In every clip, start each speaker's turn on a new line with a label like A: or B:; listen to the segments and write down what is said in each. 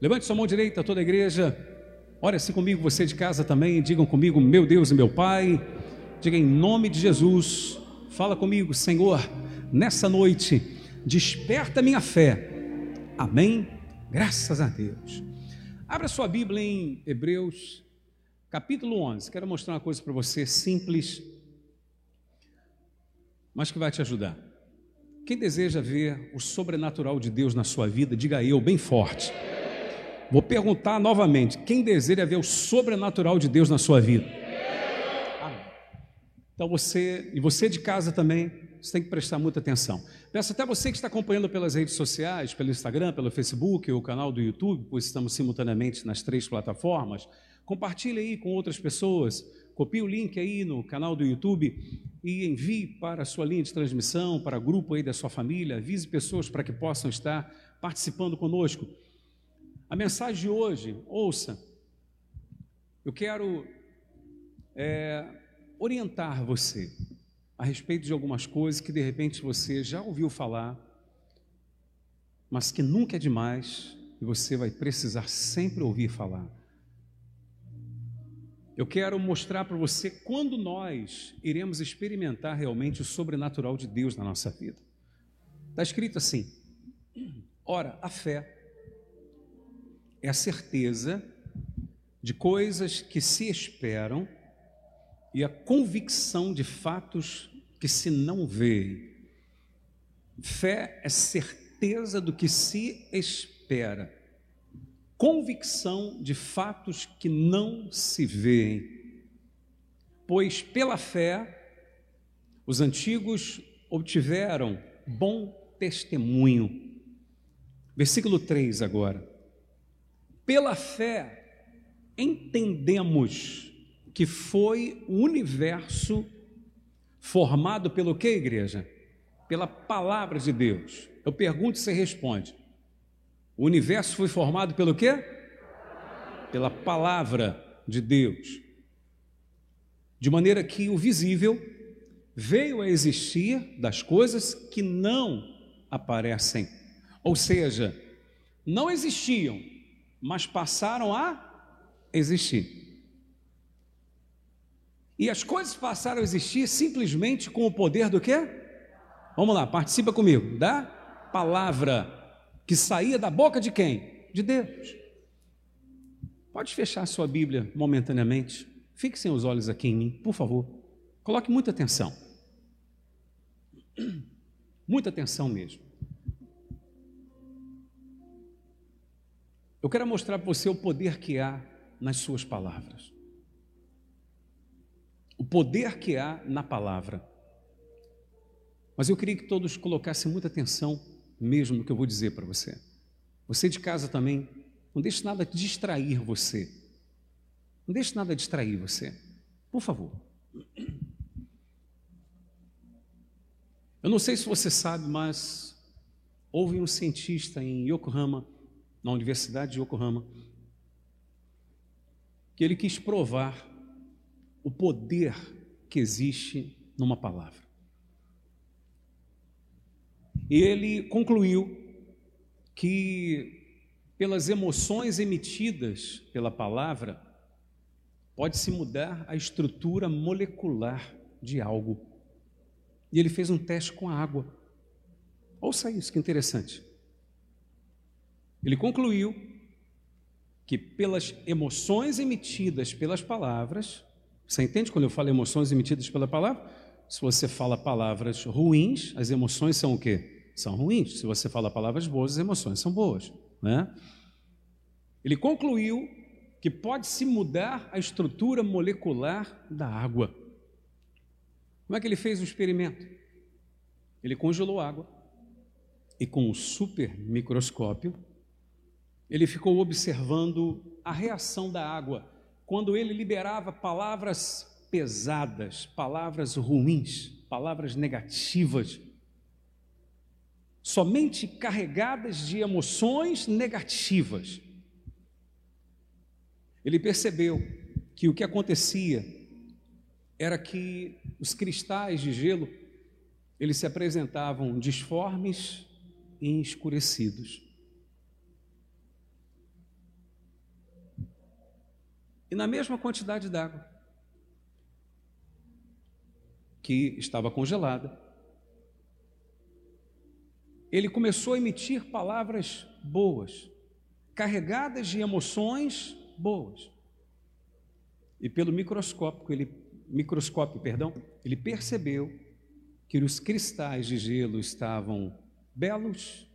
A: Levante sua mão direita, toda a igreja. Ore assim comigo, você de casa também. Digam comigo, meu Deus e meu Pai. Diga em nome de Jesus. Fala comigo, Senhor, nessa noite, desperta minha fé. Amém. Graças a Deus. Abra sua Bíblia em Hebreus, capítulo 11. Quero mostrar uma coisa para você simples, mas que vai te ajudar. Quem deseja ver o sobrenatural de Deus na sua vida, diga eu bem forte. Vou perguntar novamente: quem deseja ver o sobrenatural de Deus na sua vida? Então você, e você de casa também, você tem que prestar muita atenção. Peço até você que está acompanhando pelas redes sociais, pelo Instagram, pelo Facebook, o canal do YouTube, pois estamos simultaneamente nas três plataformas. Compartilhe aí com outras pessoas, copie o link aí no canal do YouTube e envie para a sua linha de transmissão, para o grupo aí da sua família, avise pessoas para que possam estar participando conosco. A mensagem de hoje, ouça, eu quero é, orientar você a respeito de algumas coisas que de repente você já ouviu falar, mas que nunca é demais e você vai precisar sempre ouvir falar. Eu quero mostrar para você quando nós iremos experimentar realmente o sobrenatural de Deus na nossa vida. Está escrito assim: ora, a fé é a certeza de coisas que se esperam e a convicção de fatos que se não veem. Fé é certeza do que se espera, convicção de fatos que não se veem. Pois pela fé os antigos obtiveram bom testemunho. Versículo 3 agora. Pela fé entendemos que foi o universo formado pelo que, igreja? Pela palavra de Deus. Eu pergunto e você responde. O universo foi formado pelo quê? Pela palavra de Deus. De maneira que o visível veio a existir das coisas que não aparecem. Ou seja, não existiam, mas passaram a existir. E as coisas passaram a existir simplesmente com o poder do quê? Vamos lá, participa comigo. Da palavra que saía da boca de quem? De Deus. Pode fechar sua Bíblia momentaneamente. Fixem os olhos aqui em mim, por favor. Coloque muita atenção. Muita atenção mesmo. Eu quero mostrar para você o poder que há nas suas palavras o poder que há na palavra. Mas eu queria que todos colocassem muita atenção mesmo no que eu vou dizer para você. Você de casa também, não deixe nada distrair você. Não deixe nada distrair você. Por favor. Eu não sei se você sabe, mas houve um cientista em Yokohama, na Universidade de Yokohama, que ele quis provar o poder que existe numa palavra. E ele concluiu que, pelas emoções emitidas pela palavra, pode-se mudar a estrutura molecular de algo. E ele fez um teste com a água. Ouça isso, que interessante. Ele concluiu que, pelas emoções emitidas pelas palavras, você entende quando eu falo emoções emitidas pela palavra? Se você fala palavras ruins, as emoções são o quê? São ruins. Se você fala palavras boas, as emoções são boas. Né? Ele concluiu que pode-se mudar a estrutura molecular da água. Como é que ele fez o experimento? Ele congelou água e com o super microscópio ele ficou observando a reação da água quando ele liberava palavras pesadas, palavras ruins, palavras negativas, somente carregadas de emoções negativas. Ele percebeu que o que acontecia era que os cristais de gelo eles se apresentavam disformes e escurecidos. E na mesma quantidade d'água que estava congelada, ele começou a emitir palavras boas, carregadas de emoções boas. E pelo microscópio, ele, microscópio, perdão, ele percebeu que os cristais de gelo estavam belos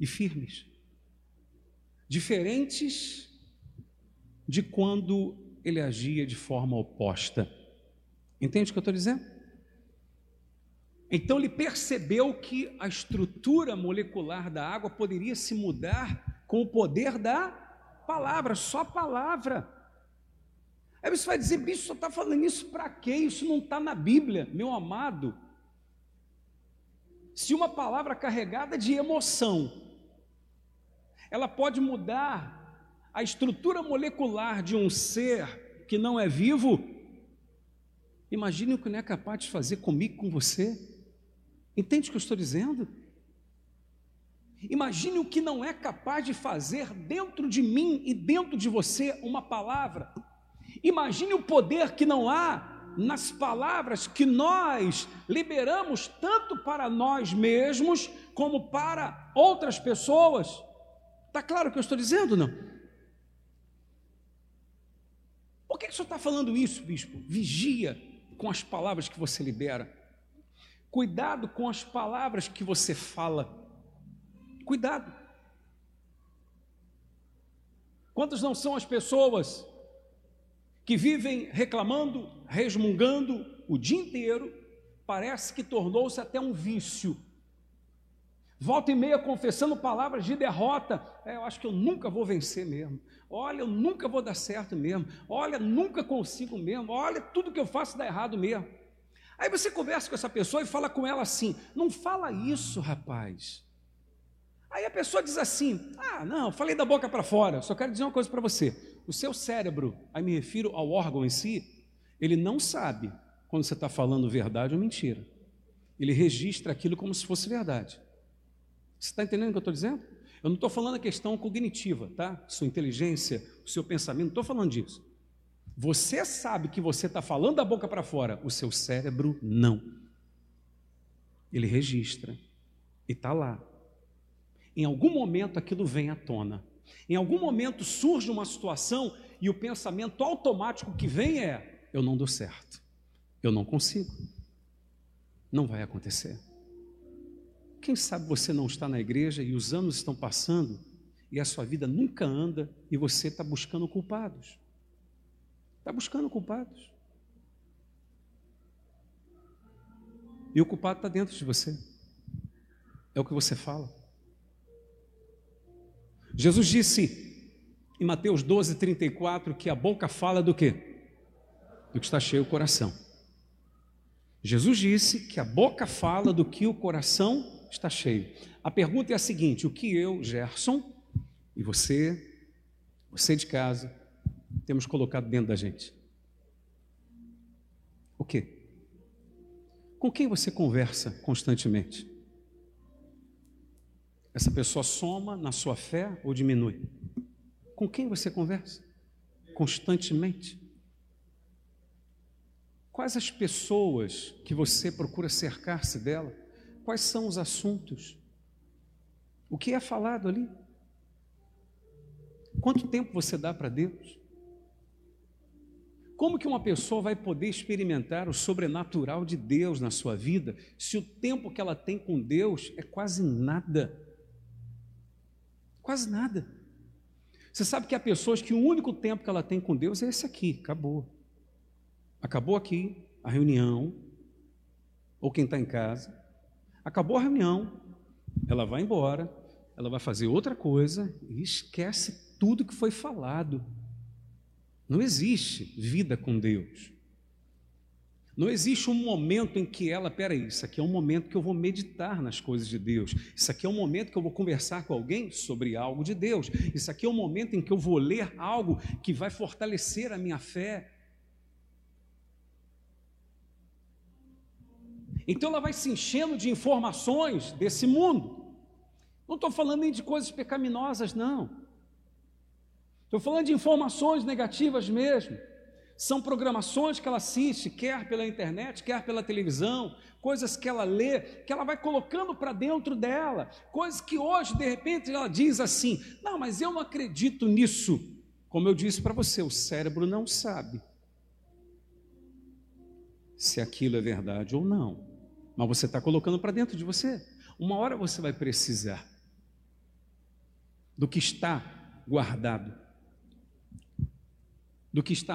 A: e firmes, diferentes de quando ele agia de forma oposta. Entende o que eu estou dizendo? Então ele percebeu que a estrutura molecular da água poderia se mudar com o poder da palavra, só palavra. Aí você vai dizer, bicho, só está falando isso para quê? Isso não está na Bíblia, meu amado. Se uma palavra carregada de emoção, ela pode mudar a estrutura molecular de um ser que não é vivo, imagine o que não é capaz de fazer comigo, com você. Entende o que eu estou dizendo? Imagine o que não é capaz de fazer dentro de mim e dentro de você uma palavra. Imagine o poder que não há nas palavras que nós liberamos tanto para nós mesmos como para outras pessoas. Está claro o que eu estou dizendo, não? Por que, que o senhor está falando isso, bispo? Vigia com as palavras que você libera. Cuidado com as palavras que você fala. Cuidado. Quantas não são as pessoas que vivem reclamando, resmungando o dia inteiro, parece que tornou-se até um vício. Volta e meia confessando palavras de derrota. É, eu acho que eu nunca vou vencer mesmo. Olha, eu nunca vou dar certo mesmo. Olha, nunca consigo mesmo. Olha, tudo que eu faço dá errado mesmo. Aí você conversa com essa pessoa e fala com ela assim: não fala isso, rapaz. Aí a pessoa diz assim: ah, não, falei da boca para fora, só quero dizer uma coisa para você. O seu cérebro, aí me refiro ao órgão em si, ele não sabe quando você está falando verdade ou mentira. Ele registra aquilo como se fosse verdade. Você está entendendo o que eu estou dizendo? Eu não estou falando a questão cognitiva, tá? Sua inteligência, o seu pensamento, não estou falando disso. Você sabe que você está falando da boca para fora, o seu cérebro não. Ele registra e está lá. Em algum momento aquilo vem à tona. Em algum momento surge uma situação e o pensamento automático que vem é: eu não dou certo, eu não consigo, não vai acontecer. Quem sabe você não está na igreja e os anos estão passando e a sua vida nunca anda e você está buscando culpados. Está buscando culpados. E o culpado está dentro de você. É o que você fala. Jesus disse em Mateus 12, 34 que a boca fala do quê? Do que está cheio o coração. Jesus disse que a boca fala do que o coração está cheio. A pergunta é a seguinte: o que eu, Gerson, e você, você de casa, temos colocado dentro da gente? O quê? Com quem você conversa constantemente? Essa pessoa soma na sua fé ou diminui? Com quem você conversa? Constantemente? Quais as pessoas que você procura cercar-se dela? Quais são os assuntos? O que é falado ali? Quanto tempo você dá para Deus? Como que uma pessoa vai poder experimentar o sobrenatural de Deus na sua vida se o tempo que ela tem com Deus é quase nada? Quase nada. Você sabe que há pessoas que o único tempo que ela tem com Deus é esse aqui, acabou. Acabou aqui a reunião, ou quem está em casa, acabou a reunião, ela vai embora, ela vai fazer outra coisa e esquece tudo que foi falado. Não existe vida com Deus. Não existe um momento em que ela, peraí, isso aqui é um momento que eu vou meditar nas coisas de Deus. Isso aqui é um momento que eu vou conversar com alguém sobre algo de Deus. Isso aqui é um momento em que eu vou ler algo que vai fortalecer a minha fé. Então ela vai se enchendo de informações desse mundo. Não estou falando nem de coisas pecaminosas, não. Estou falando de informações negativas mesmo. São programações que ela assiste, quer pela internet, quer pela televisão, coisas que ela lê, que ela vai colocando para dentro dela, coisas que hoje, de repente, ela diz assim: Não, mas eu não acredito nisso. Como eu disse para você, o cérebro não sabe se aquilo é verdade ou não, mas você está colocando para dentro de você. Uma hora você vai precisar do que está guardado do que está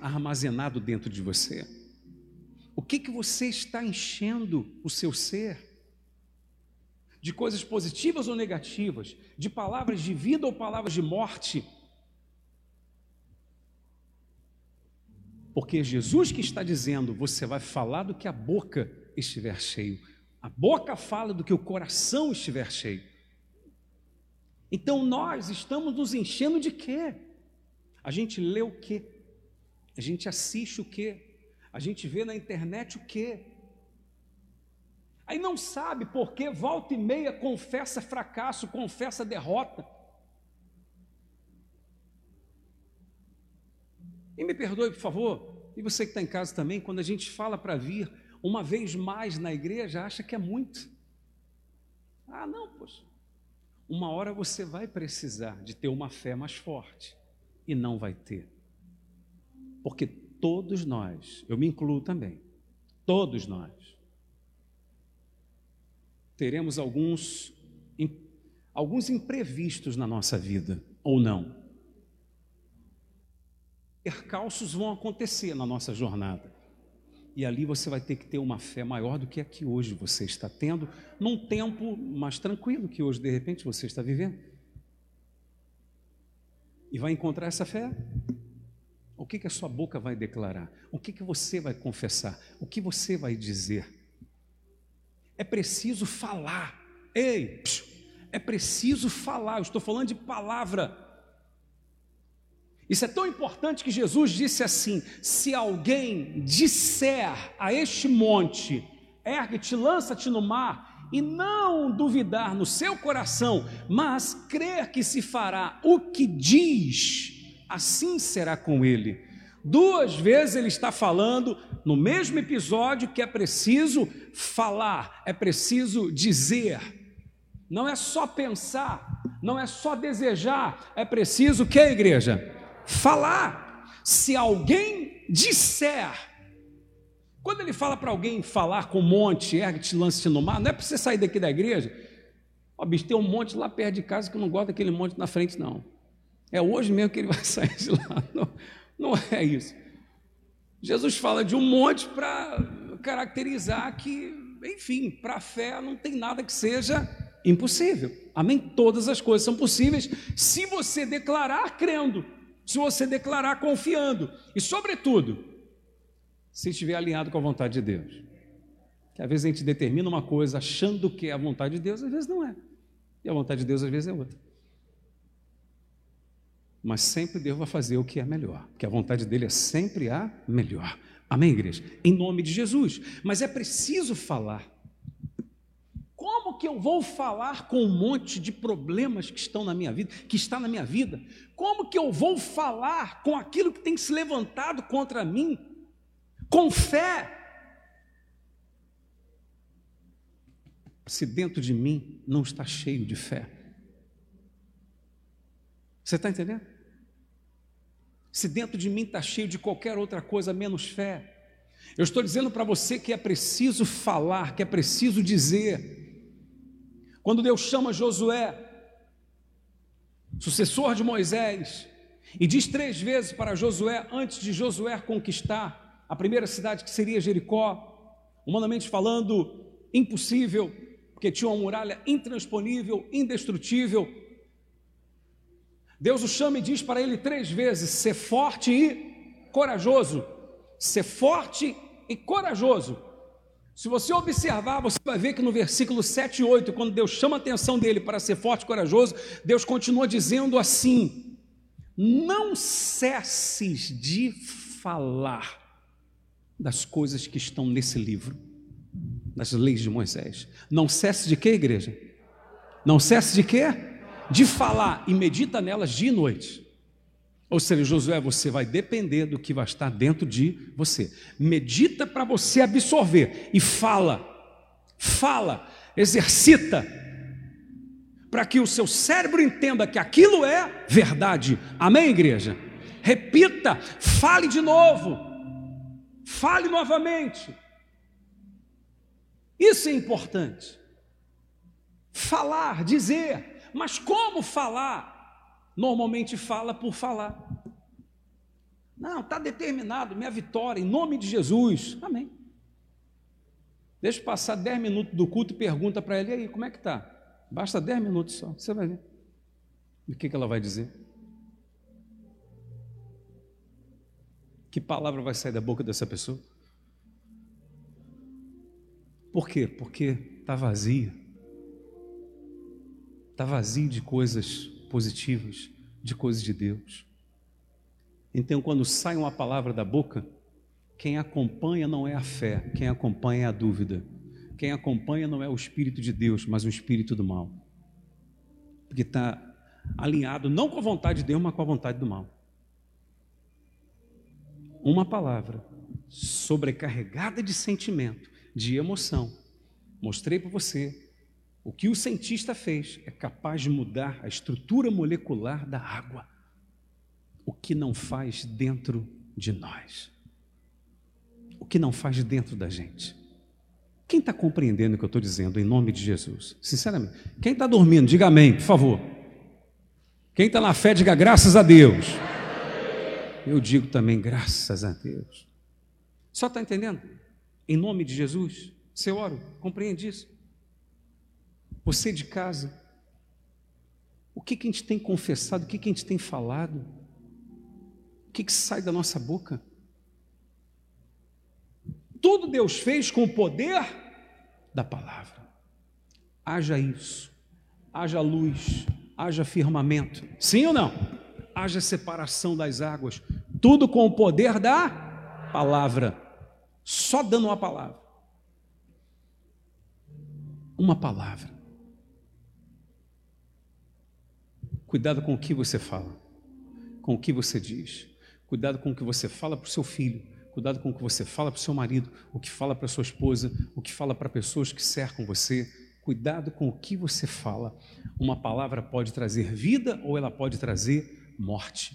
A: armazenado dentro de você. O que, que você está enchendo o seu ser? De coisas positivas ou negativas? De palavras de vida ou palavras de morte? Porque Jesus que está dizendo, você vai falar do que a boca estiver cheio. A boca fala do que o coração estiver cheio. Então nós estamos nos enchendo de quê? A gente lê o quê? A gente assiste o quê? A gente vê na internet o quê? Aí não sabe porque volta e meia confessa fracasso, confessa derrota. E me perdoe, por favor, e você que está em casa também, quando a gente fala para vir uma vez mais na igreja, acha que é muito. Ah, não, poxa. Uma hora você vai precisar de ter uma fé mais forte e não vai ter. Porque todos nós, eu me incluo também, todos nós, teremos alguns, alguns imprevistos na nossa vida, ou não. Percalços vão acontecer na nossa jornada. E ali você vai ter que ter uma fé maior do que a que hoje você está tendo, num tempo mais tranquilo que hoje, de repente, você está vivendo e vai encontrar essa fé. O que, que a sua boca vai declarar? O que, que você vai confessar? O que você vai dizer? É preciso falar. Ei, é preciso falar. Eu estou falando de palavra. Isso é tão importante que Jesus disse assim: se alguém disser a este monte, ergue-te, lança-te no mar, e não duvidar no seu coração, mas crer que se fará o que diz, assim será com ele. Duas vezes ele está falando no mesmo episódio que é preciso falar, é preciso dizer. Não é só pensar, não é só desejar, é preciso que a igreja falar. Se alguém disser quando ele fala para alguém falar com um monte, ergue-te, lance-te no mar, não é para você sair daqui da igreja. Ó, bicho, tem um monte lá perto de casa que eu não gosto daquele monte na frente, não. É hoje mesmo que ele vai sair de lá. Não, não é isso. Jesus fala de um monte para caracterizar que, enfim, para a fé não tem nada que seja impossível. Amém? Todas as coisas são possíveis se você declarar crendo, se você declarar confiando e, sobretudo, se estiver alinhado com a vontade de Deus. Que às vezes a gente determina uma coisa achando que é a vontade de Deus, às vezes não é. E a vontade de Deus às vezes é outra. Mas sempre Deus vai fazer o que é melhor, porque a vontade dele é sempre a melhor. Amém, igreja? Em nome de Jesus. Mas é preciso falar. Como que eu vou falar com um monte de problemas que estão na minha vida, que está na minha vida? Como que eu vou falar com aquilo que tem se levantado contra mim? com fé. Se dentro de mim não está cheio de fé. Você está entendendo? Se dentro de mim está cheio de qualquer outra coisa menos fé. Eu estou dizendo para você que é preciso falar, que é preciso dizer. Quando Deus chama Josué, sucessor de Moisés, e diz três vezes para Josué, antes de Josué conquistar a primeira cidade que seria Jericó, humanamente falando, impossível, porque tinha uma muralha intransponível, indestrutível. Deus o chama e diz para ele três vezes: ser forte e corajoso. Ser forte e corajoso. Se você observar, você vai ver que no versículo 7 e 8, quando Deus chama a atenção dele para ser forte e corajoso, Deus continua dizendo assim: Não cesses de falar das coisas que estão nesse livro, das leis de Moisés. Não cesse de quê, igreja? Não cesse de quê? De falar e medita nelas dia e noite. Ou seja, Josué, você vai depender do que vai estar dentro de você. Medita para você absorver e fala, fala, exercita, para que o seu cérebro entenda que aquilo é verdade. Amém, igreja? Repita, fale de novo, fale novamente. Isso é importante. Falar, dizer, mas como falar? Normalmente fala por falar. Não, está determinado, minha vitória, em nome de Jesus. Amém. Deixa passar dez minutos do culto e pergunta para ele, e aí, como é que está? Basta dez minutos só, você vai ver. E o que, que ela vai dizer? Que palavra vai sair da boca dessa pessoa? Por quê? Porque está vazia. Está vazio de coisas positivas, de coisas de Deus. Então, quando sai uma palavra da boca, quem acompanha não é a fé, quem acompanha é a dúvida. Quem acompanha não é o Espírito de Deus, mas o Espírito do mal. Porque está alinhado não com a vontade de Deus, mas com a vontade do mal. Uma palavra sobrecarregada de sentimento, de emoção. Mostrei para você o que o cientista fez é capaz de mudar a estrutura molecular da água, o que não faz dentro de nós, o que não faz dentro da gente. Quem está compreendendo o que eu estou dizendo em nome de Jesus? Sinceramente, quem está dormindo, diga amém, por favor. Quem está na fé, diga graças a Deus. Eu digo também graças a Deus. Só está entendendo? Em nome de Jesus, seu oro, compreende isso? Você de casa, o que, que a gente tem confessado, o que, que a gente tem falado, o que, que sai da nossa boca? Tudo Deus fez com o poder da palavra. Haja isso, haja luz, haja firmamento. Sim ou não? Haja separação das águas. Tudo com o poder da palavra. Só dando uma palavra. Uma palavra. Cuidado com o que você fala, com o que você diz. Cuidado com o que você fala para o seu filho. Cuidado com o que você fala para o seu marido, o que fala para sua esposa, o que fala para pessoas que cercam você. Cuidado com o que você fala. Uma palavra pode trazer vida ou ela pode trazer morte.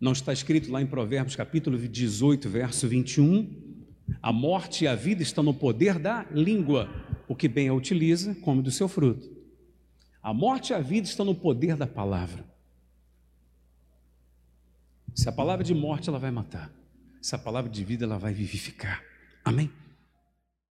A: Não está escrito lá em Provérbios capítulo 18, verso 21? A morte e a vida estão no poder da língua. O que bem a utiliza, come do seu fruto. A morte e a vida estão no poder da palavra. Se a palavra de morte ela vai matar, se a palavra de vida ela vai vivificar. Amém?